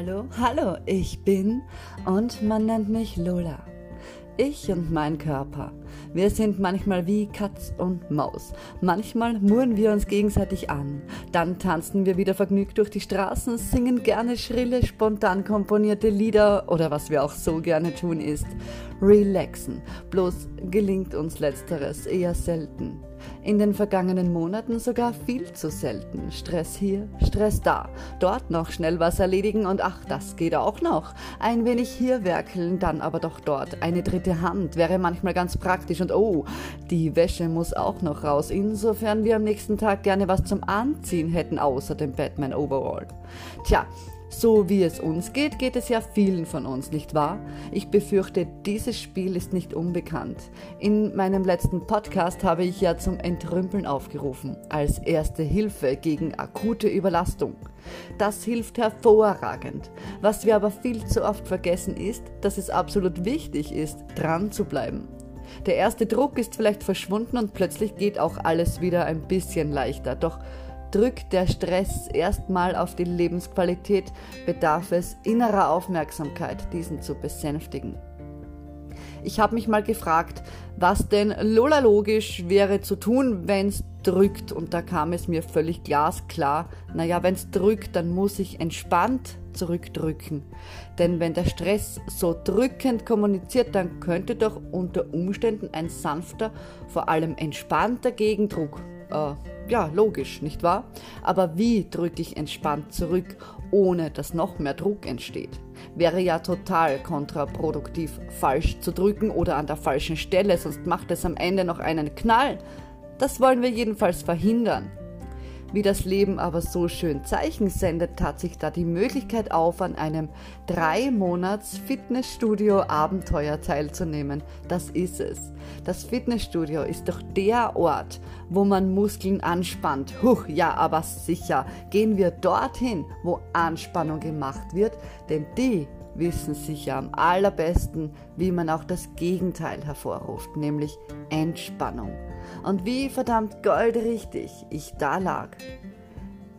Hallo, hallo, ich bin und man nennt mich Lola. Ich und mein Körper. Wir sind manchmal wie Katz und Maus. Manchmal murren wir uns gegenseitig an. Dann tanzen wir wieder vergnügt durch die Straßen, singen gerne schrille, spontan komponierte Lieder oder was wir auch so gerne tun ist, relaxen. Bloß gelingt uns letzteres eher selten. In den vergangenen Monaten sogar viel zu selten. Stress hier, Stress da. Dort noch schnell was erledigen und ach, das geht auch noch. Ein wenig hier werkeln, dann aber doch dort. Eine dritte Hand wäre manchmal ganz praktisch und oh, die Wäsche muss auch noch raus. Insofern wir am nächsten Tag gerne was zum Anziehen hätten, außer dem Batman Overall. Tja, so wie es uns geht, geht es ja vielen von uns, nicht wahr? Ich befürchte, dieses Spiel ist nicht unbekannt. In meinem letzten Podcast habe ich ja zum Entrümpeln aufgerufen, als erste Hilfe gegen akute Überlastung. Das hilft hervorragend. Was wir aber viel zu oft vergessen ist, dass es absolut wichtig ist, dran zu bleiben. Der erste Druck ist vielleicht verschwunden und plötzlich geht auch alles wieder ein bisschen leichter. Doch drückt der Stress erstmal auf die Lebensqualität, bedarf es innerer Aufmerksamkeit, diesen zu besänftigen. Ich habe mich mal gefragt, was denn Lola logisch wäre zu tun, wenn es drückt. Und da kam es mir völlig glasklar, naja, wenn es drückt, dann muss ich entspannt zurückdrücken. Denn wenn der Stress so drückend kommuniziert, dann könnte doch unter Umständen ein sanfter, vor allem entspannter Gegendruck äh, ja, logisch, nicht wahr? Aber wie drücke ich entspannt zurück, ohne dass noch mehr Druck entsteht? Wäre ja total kontraproduktiv, falsch zu drücken oder an der falschen Stelle, sonst macht es am Ende noch einen Knall. Das wollen wir jedenfalls verhindern. Wie das Leben aber so schön Zeichen sendet, tat sich da die Möglichkeit auf, an einem drei Monats Fitnessstudio Abenteuer teilzunehmen. Das ist es. Das Fitnessstudio ist doch der Ort, wo man Muskeln anspannt. Huch, ja, aber sicher. Gehen wir dorthin, wo Anspannung gemacht wird, denn die wissen sicher am allerbesten, wie man auch das Gegenteil hervorruft, nämlich Entspannung. Und wie verdammt goldrichtig ich da lag.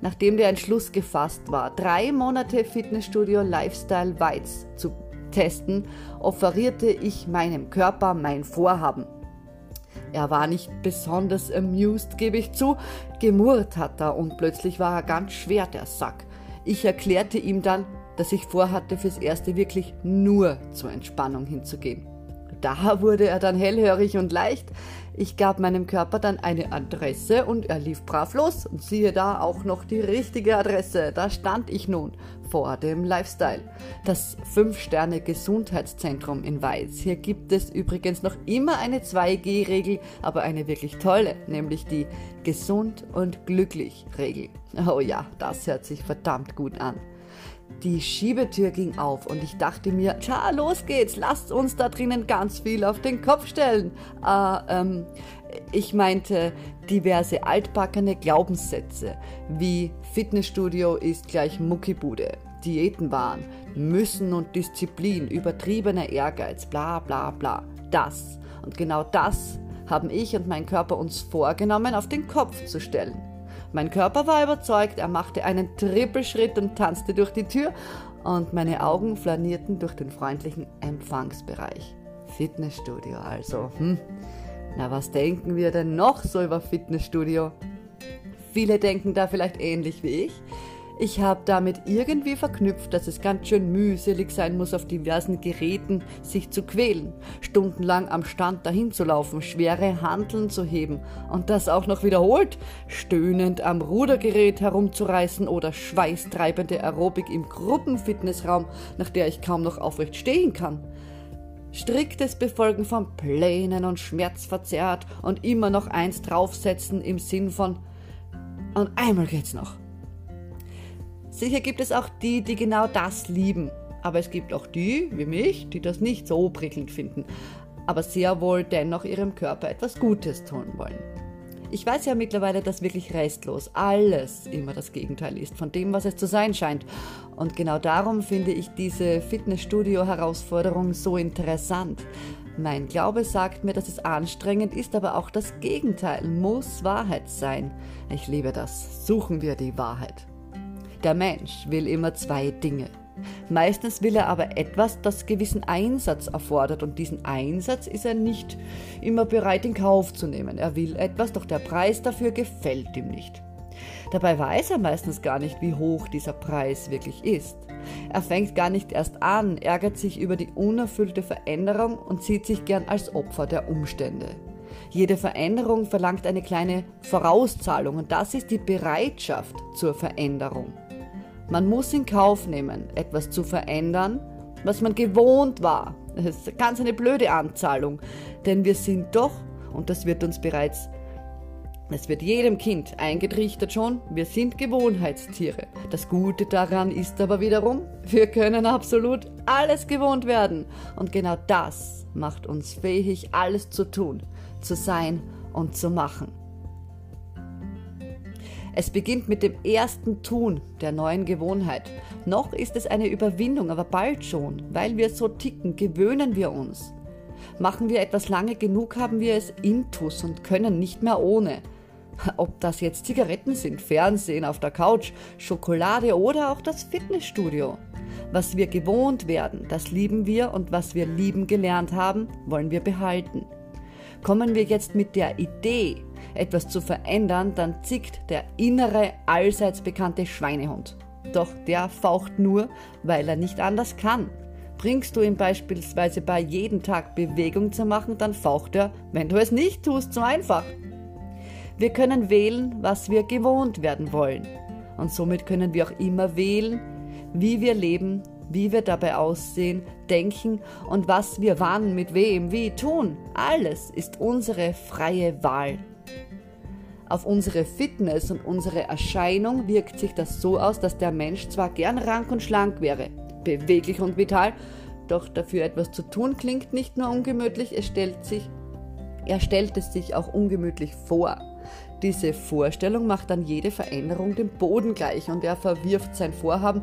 Nachdem der Entschluss gefasst war, drei Monate Fitnessstudio Lifestyle Weiz zu testen, offerierte ich meinem Körper mein Vorhaben. Er war nicht besonders amused, gebe ich zu. Gemurrt hat er und plötzlich war er ganz schwer, der Sack. Ich erklärte ihm dann, dass ich vorhatte, fürs Erste wirklich nur zur Entspannung hinzugehen. Da wurde er dann hellhörig und leicht. Ich gab meinem Körper dann eine Adresse und er lief brav los. Und siehe da auch noch die richtige Adresse. Da stand ich nun vor dem Lifestyle. Das 5-Sterne-Gesundheitszentrum in Weiz. Hier gibt es übrigens noch immer eine 2G-Regel, aber eine wirklich tolle, nämlich die Gesund und Glücklich-Regel. Oh ja, das hört sich verdammt gut an. Die Schiebetür ging auf und ich dachte mir, tja, los geht's, lasst uns da drinnen ganz viel auf den Kopf stellen. Äh, ähm, ich meinte diverse altbackene Glaubenssätze, wie Fitnessstudio ist gleich Muckibude, Diäten waren, Müssen und Disziplin, übertriebener Ehrgeiz, bla bla bla. Das und genau das haben ich und mein Körper uns vorgenommen, auf den Kopf zu stellen. Mein Körper war überzeugt, er machte einen Trippelschritt und tanzte durch die Tür und meine Augen flanierten durch den freundlichen Empfangsbereich. Fitnessstudio also. Hm. Na, was denken wir denn noch so über Fitnessstudio? Viele denken da vielleicht ähnlich wie ich. Ich habe damit irgendwie verknüpft, dass es ganz schön mühselig sein muss, auf diversen Geräten sich zu quälen, stundenlang am Stand dahin zu laufen, schwere Handeln zu heben und das auch noch wiederholt, stöhnend am Rudergerät herumzureißen oder schweißtreibende Aerobik im Gruppenfitnessraum, nach der ich kaum noch aufrecht stehen kann. Striktes Befolgen von Plänen und schmerzverzerrt und immer noch eins draufsetzen im Sinn von und einmal geht's noch. Sicher gibt es auch die, die genau das lieben. Aber es gibt auch die, wie mich, die das nicht so prickelnd finden, aber sehr wohl dennoch ihrem Körper etwas Gutes tun wollen. Ich weiß ja mittlerweile, dass wirklich restlos alles immer das Gegenteil ist von dem, was es zu sein scheint. Und genau darum finde ich diese Fitnessstudio-Herausforderung so interessant. Mein Glaube sagt mir, dass es anstrengend ist, aber auch das Gegenteil muss Wahrheit sein. Ich liebe das. Suchen wir die Wahrheit. Der Mensch will immer zwei Dinge. Meistens will er aber etwas, das gewissen Einsatz erfordert und diesen Einsatz ist er nicht immer bereit in Kauf zu nehmen. Er will etwas, doch der Preis dafür gefällt ihm nicht. Dabei weiß er meistens gar nicht, wie hoch dieser Preis wirklich ist. Er fängt gar nicht erst an, ärgert sich über die unerfüllte Veränderung und sieht sich gern als Opfer der Umstände. Jede Veränderung verlangt eine kleine Vorauszahlung und das ist die Bereitschaft zur Veränderung. Man muss in Kauf nehmen, etwas zu verändern, was man gewohnt war. Das ist ganz eine blöde Anzahlung, denn wir sind doch, und das wird uns bereits es wird jedem Kind eingetrichtert schon, wir sind Gewohnheitstiere. Das Gute daran ist aber wiederum, wir können absolut alles gewohnt werden. Und genau das macht uns fähig, alles zu tun, zu sein und zu machen. Es beginnt mit dem ersten Tun der neuen Gewohnheit. Noch ist es eine Überwindung, aber bald schon, weil wir so ticken, gewöhnen wir uns. Machen wir etwas lange genug, haben wir es intus und können nicht mehr ohne. Ob das jetzt Zigaretten sind, Fernsehen auf der Couch, Schokolade oder auch das Fitnessstudio. Was wir gewohnt werden, das lieben wir und was wir lieben gelernt haben, wollen wir behalten. Kommen wir jetzt mit der Idee, etwas zu verändern, dann zickt der innere, allseits bekannte Schweinehund. Doch der faucht nur, weil er nicht anders kann. Bringst du ihm beispielsweise bei jeden Tag Bewegung zu machen, dann faucht er, wenn du es nicht tust, so einfach. Wir können wählen, was wir gewohnt werden wollen. Und somit können wir auch immer wählen, wie wir leben, wie wir dabei aussehen, denken und was wir wann, mit wem, wie tun. Alles ist unsere freie Wahl. Auf unsere Fitness und unsere Erscheinung wirkt sich das so aus, dass der Mensch zwar gern rank und schlank wäre, beweglich und vital, doch dafür etwas zu tun klingt nicht nur ungemütlich, es stellt sich, er stellt es sich auch ungemütlich vor. Diese Vorstellung macht dann jede Veränderung dem Boden gleich und er verwirft sein Vorhaben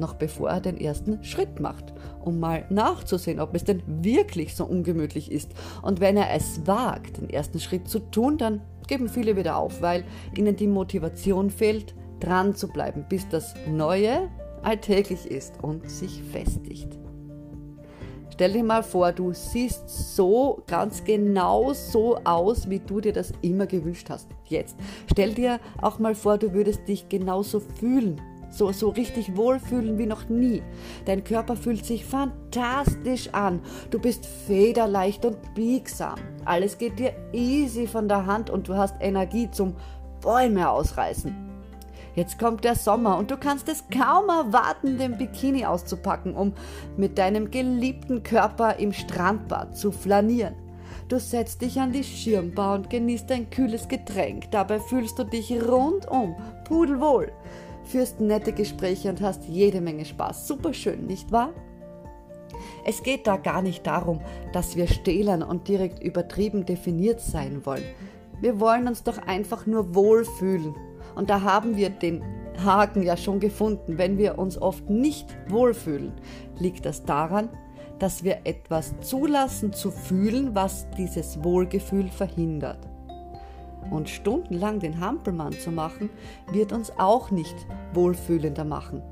noch bevor er den ersten Schritt macht, um mal nachzusehen, ob es denn wirklich so ungemütlich ist. Und wenn er es wagt, den ersten Schritt zu tun, dann geben viele wieder auf, weil ihnen die Motivation fehlt, dran zu bleiben, bis das Neue alltäglich ist und sich festigt. Stell dir mal vor, du siehst so ganz genau so aus, wie du dir das immer gewünscht hast. Jetzt. Stell dir auch mal vor, du würdest dich genauso fühlen. So, so richtig wohlfühlen wie noch nie. Dein Körper fühlt sich fantastisch an. Du bist federleicht und biegsam. Alles geht dir easy von der Hand und du hast Energie zum Bäume ausreißen. Jetzt kommt der Sommer und du kannst es kaum erwarten, den Bikini auszupacken, um mit deinem geliebten Körper im Strandbad zu flanieren. Du setzt dich an die Schirmbar und genießt ein kühles Getränk. Dabei fühlst du dich rundum pudelwohl, führst nette Gespräche und hast jede Menge Spaß. Super schön, nicht wahr? Es geht da gar nicht darum, dass wir stählern und direkt übertrieben definiert sein wollen. Wir wollen uns doch einfach nur wohlfühlen und da haben wir den Haken ja schon gefunden. Wenn wir uns oft nicht wohlfühlen, liegt das daran, dass wir etwas zulassen zu fühlen, was dieses Wohlgefühl verhindert. Und stundenlang den Hampelmann zu machen, wird uns auch nicht wohlfühlender machen.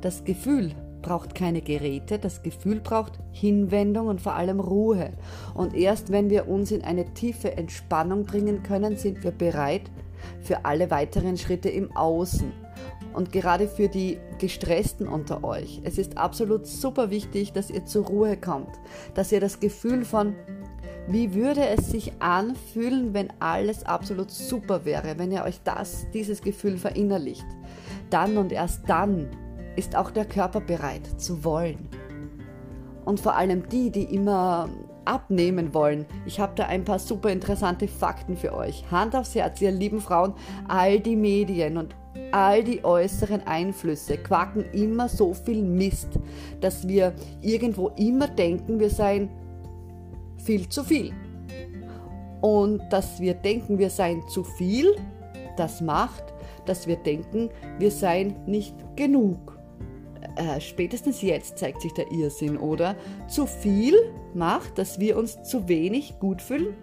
Das Gefühl braucht keine Geräte, das Gefühl braucht Hinwendung und vor allem Ruhe. Und erst wenn wir uns in eine tiefe Entspannung bringen können, sind wir bereit, für alle weiteren Schritte im Außen. Und gerade für die Gestressten unter euch, es ist absolut super wichtig, dass ihr zur Ruhe kommt, dass ihr das Gefühl von, wie würde es sich anfühlen, wenn alles absolut super wäre, wenn ihr euch das, dieses Gefühl verinnerlicht. Dann und erst dann ist auch der Körper bereit zu wollen. Und vor allem die, die immer abnehmen wollen. Ich habe da ein paar super interessante Fakten für euch. Hand aufs Herz, ihr lieben Frauen, all die Medien und all die äußeren Einflüsse quaken immer so viel Mist, dass wir irgendwo immer denken, wir seien viel zu viel. Und dass wir denken, wir seien zu viel, das macht, dass wir denken, wir seien nicht genug äh, spätestens jetzt zeigt sich der Irrsinn, oder? Zu viel macht, dass wir uns zu wenig gut fühlen.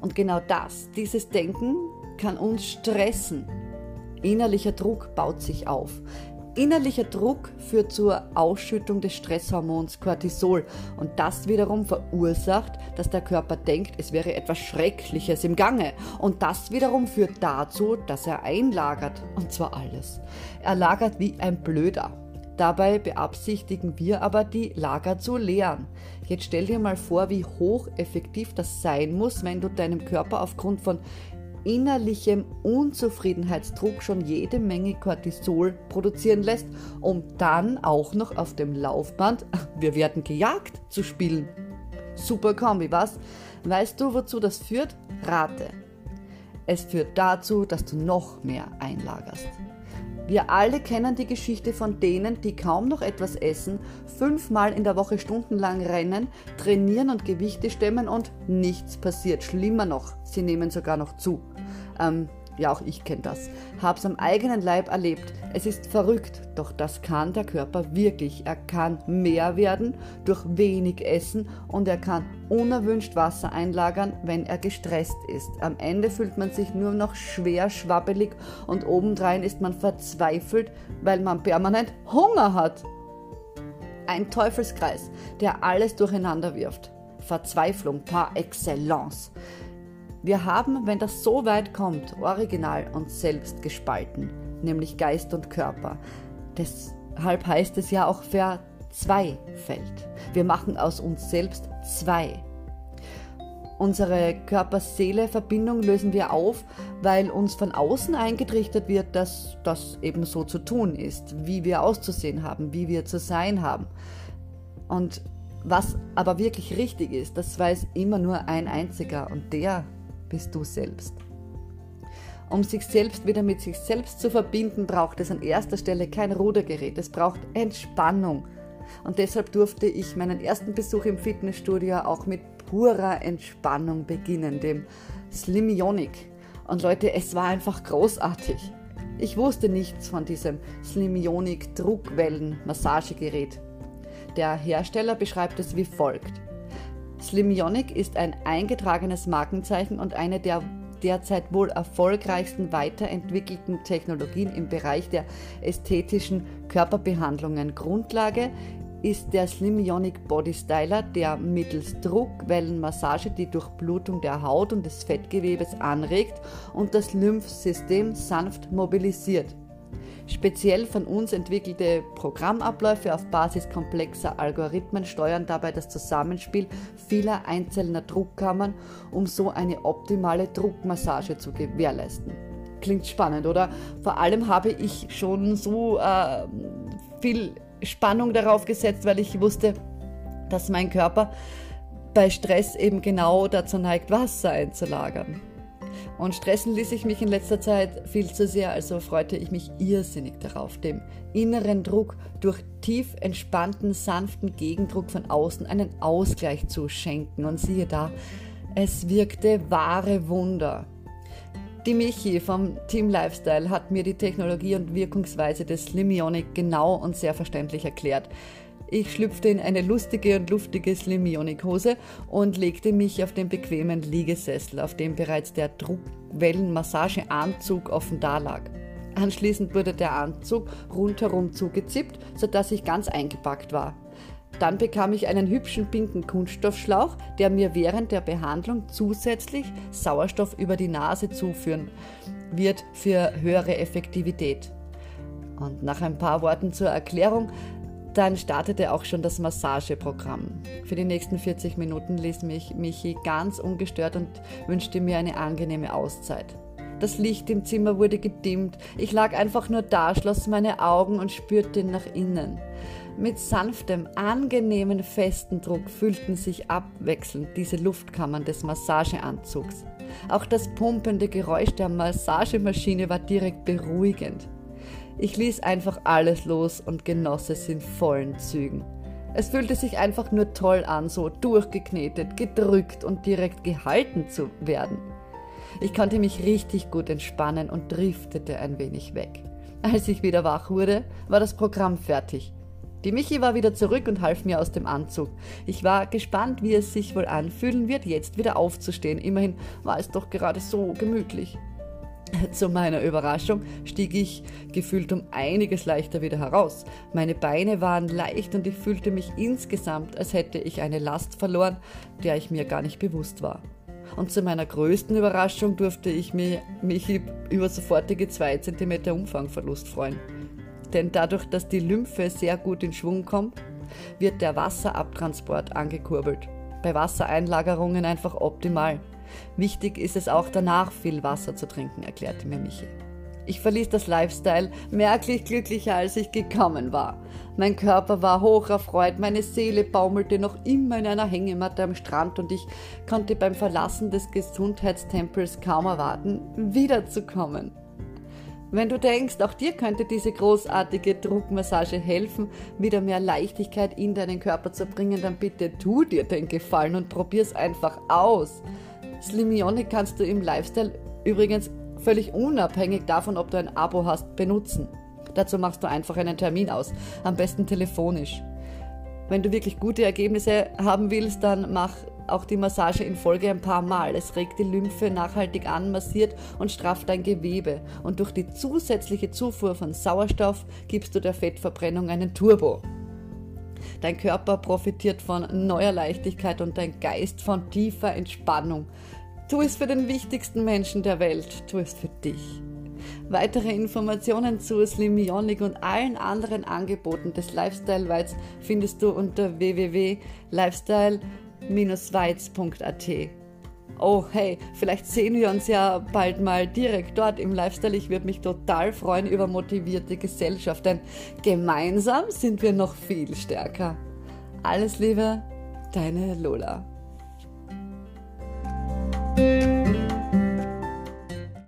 Und genau das, dieses Denken kann uns stressen. Innerlicher Druck baut sich auf. Innerlicher Druck führt zur Ausschüttung des Stresshormons Cortisol und das wiederum verursacht, dass der Körper denkt, es wäre etwas Schreckliches im Gange und das wiederum führt dazu, dass er einlagert und zwar alles. Er lagert wie ein Blöder. Dabei beabsichtigen wir aber, die Lager zu leeren. Jetzt stell dir mal vor, wie hocheffektiv das sein muss, wenn du deinem Körper aufgrund von innerlichem Unzufriedenheitsdruck schon jede Menge Cortisol produzieren lässt, um dann auch noch auf dem Laufband Wir werden gejagt zu spielen. Super Kombi, was? Weißt du, wozu das führt? Rate. Es führt dazu, dass du noch mehr einlagerst. Wir alle kennen die Geschichte von denen, die kaum noch etwas essen, fünfmal in der Woche stundenlang rennen, trainieren und Gewichte stemmen und nichts passiert. Schlimmer noch, sie nehmen sogar noch zu. Ähm, ja, auch ich kenne das. Hab's am eigenen Leib erlebt. Es ist verrückt, doch das kann der Körper wirklich. Er kann mehr werden durch wenig Essen und er kann unerwünscht Wasser einlagern, wenn er gestresst ist. Am Ende fühlt man sich nur noch schwer schwabbelig und obendrein ist man verzweifelt, weil man permanent Hunger hat. Ein Teufelskreis, der alles durcheinander wirft. Verzweiflung par excellence. Wir haben, wenn das so weit kommt, original uns selbst gespalten, nämlich Geist und Körper. Deshalb heißt es ja auch verzweifelt. Wir machen aus uns selbst zwei. Unsere Körper-Seele-Verbindung lösen wir auf, weil uns von außen eingetrichtert wird, dass das eben so zu tun ist, wie wir auszusehen haben, wie wir zu sein haben. Und was aber wirklich richtig ist, das weiß immer nur ein einziger und der bist du selbst. Um sich selbst wieder mit sich selbst zu verbinden, braucht es an erster Stelle kein Rudergerät, es braucht Entspannung. Und deshalb durfte ich meinen ersten Besuch im Fitnessstudio auch mit purer Entspannung beginnen, dem Slimionik. Und Leute, es war einfach großartig. Ich wusste nichts von diesem Slimionik Druckwellen-Massagegerät. Der Hersteller beschreibt es wie folgt. Slimyonic ist ein eingetragenes Markenzeichen und eine der derzeit wohl erfolgreichsten weiterentwickelten Technologien im Bereich der ästhetischen Körperbehandlungen. Grundlage ist der Slimyonic Body Styler, der mittels Druckwellenmassage die Durchblutung der Haut und des Fettgewebes anregt und das Lymphsystem sanft mobilisiert. Speziell von uns entwickelte Programmabläufe auf Basis komplexer Algorithmen steuern dabei das Zusammenspiel vieler einzelner Druckkammern, um so eine optimale Druckmassage zu gewährleisten. Klingt spannend, oder? Vor allem habe ich schon so äh, viel Spannung darauf gesetzt, weil ich wusste, dass mein Körper bei Stress eben genau dazu neigt, Wasser einzulagern. Und stressen ließ ich mich in letzter Zeit viel zu sehr, also freute ich mich irrsinnig darauf, dem inneren Druck durch tief entspannten, sanften Gegendruck von außen einen Ausgleich zu schenken. Und siehe da, es wirkte wahre Wunder. Die Michi vom Team Lifestyle hat mir die Technologie und Wirkungsweise des Slimmionic genau und sehr verständlich erklärt. Ich schlüpfte in eine lustige und luftige Slimionik-Hose und legte mich auf den bequemen Liegesessel, auf dem bereits der Druckwellenmassageanzug offen dalag. Anschließend wurde der Anzug rundherum zugezippt, sodass ich ganz eingepackt war. Dann bekam ich einen hübschen pinken Kunststoffschlauch, der mir während der Behandlung zusätzlich Sauerstoff über die Nase zuführen wird für höhere Effektivität. Und nach ein paar Worten zur Erklärung dann startete auch schon das Massageprogramm. Für die nächsten 40 Minuten ließ mich Michi ganz ungestört und wünschte mir eine angenehme Auszeit. Das Licht im Zimmer wurde gedimmt. Ich lag einfach nur da, schloss meine Augen und spürte nach innen. Mit sanftem, angenehmen, festen Druck füllten sich abwechselnd diese Luftkammern des Massageanzugs. Auch das pumpende Geräusch der Massagemaschine war direkt beruhigend. Ich ließ einfach alles los und genoss es in vollen Zügen. Es fühlte sich einfach nur toll an, so durchgeknetet, gedrückt und direkt gehalten zu werden. Ich konnte mich richtig gut entspannen und driftete ein wenig weg. Als ich wieder wach wurde, war das Programm fertig. Die Michi war wieder zurück und half mir aus dem Anzug. Ich war gespannt, wie es sich wohl anfühlen wird, jetzt wieder aufzustehen. Immerhin war es doch gerade so gemütlich. Zu meiner Überraschung stieg ich gefühlt um einiges leichter wieder heraus. Meine Beine waren leicht und ich fühlte mich insgesamt, als hätte ich eine Last verloren, der ich mir gar nicht bewusst war. Und zu meiner größten Überraschung durfte ich mich, mich über sofortige 2 cm Umfangverlust freuen. Denn dadurch, dass die Lymphe sehr gut in Schwung kommt, wird der Wasserabtransport angekurbelt. Bei Wassereinlagerungen einfach optimal. Wichtig ist es auch danach viel Wasser zu trinken, erklärte mir Michi. Ich verließ das Lifestyle merklich glücklicher, als ich gekommen war. Mein Körper war hoch erfreut, meine Seele baumelte noch immer in einer Hängematte am Strand und ich konnte beim Verlassen des Gesundheitstempels kaum erwarten, wiederzukommen. Wenn du denkst, auch dir könnte diese großartige Druckmassage helfen, wieder mehr Leichtigkeit in deinen Körper zu bringen, dann bitte tu dir den Gefallen und probier's einfach aus. Slimionic kannst du im Lifestyle übrigens völlig unabhängig davon, ob du ein Abo hast, benutzen. Dazu machst du einfach einen Termin aus, am besten telefonisch. Wenn du wirklich gute Ergebnisse haben willst, dann mach auch die Massage in Folge ein paar Mal. Es regt die Lymphe nachhaltig an, massiert und strafft dein Gewebe. Und durch die zusätzliche Zufuhr von Sauerstoff gibst du der Fettverbrennung einen Turbo. Dein Körper profitiert von neuer Leichtigkeit und dein Geist von tiefer Entspannung. Tu es für den wichtigsten Menschen der Welt, tu es für dich. Weitere Informationen zu Slimbionic und allen anderen Angeboten des Lifestyle Weiz findest du unter www.lifestyle-weiz.at. Oh, hey, vielleicht sehen wir uns ja bald mal direkt dort im Lifestyle. Ich würde mich total freuen über motivierte Gesellschaft, denn gemeinsam sind wir noch viel stärker. Alles Liebe, deine Lola.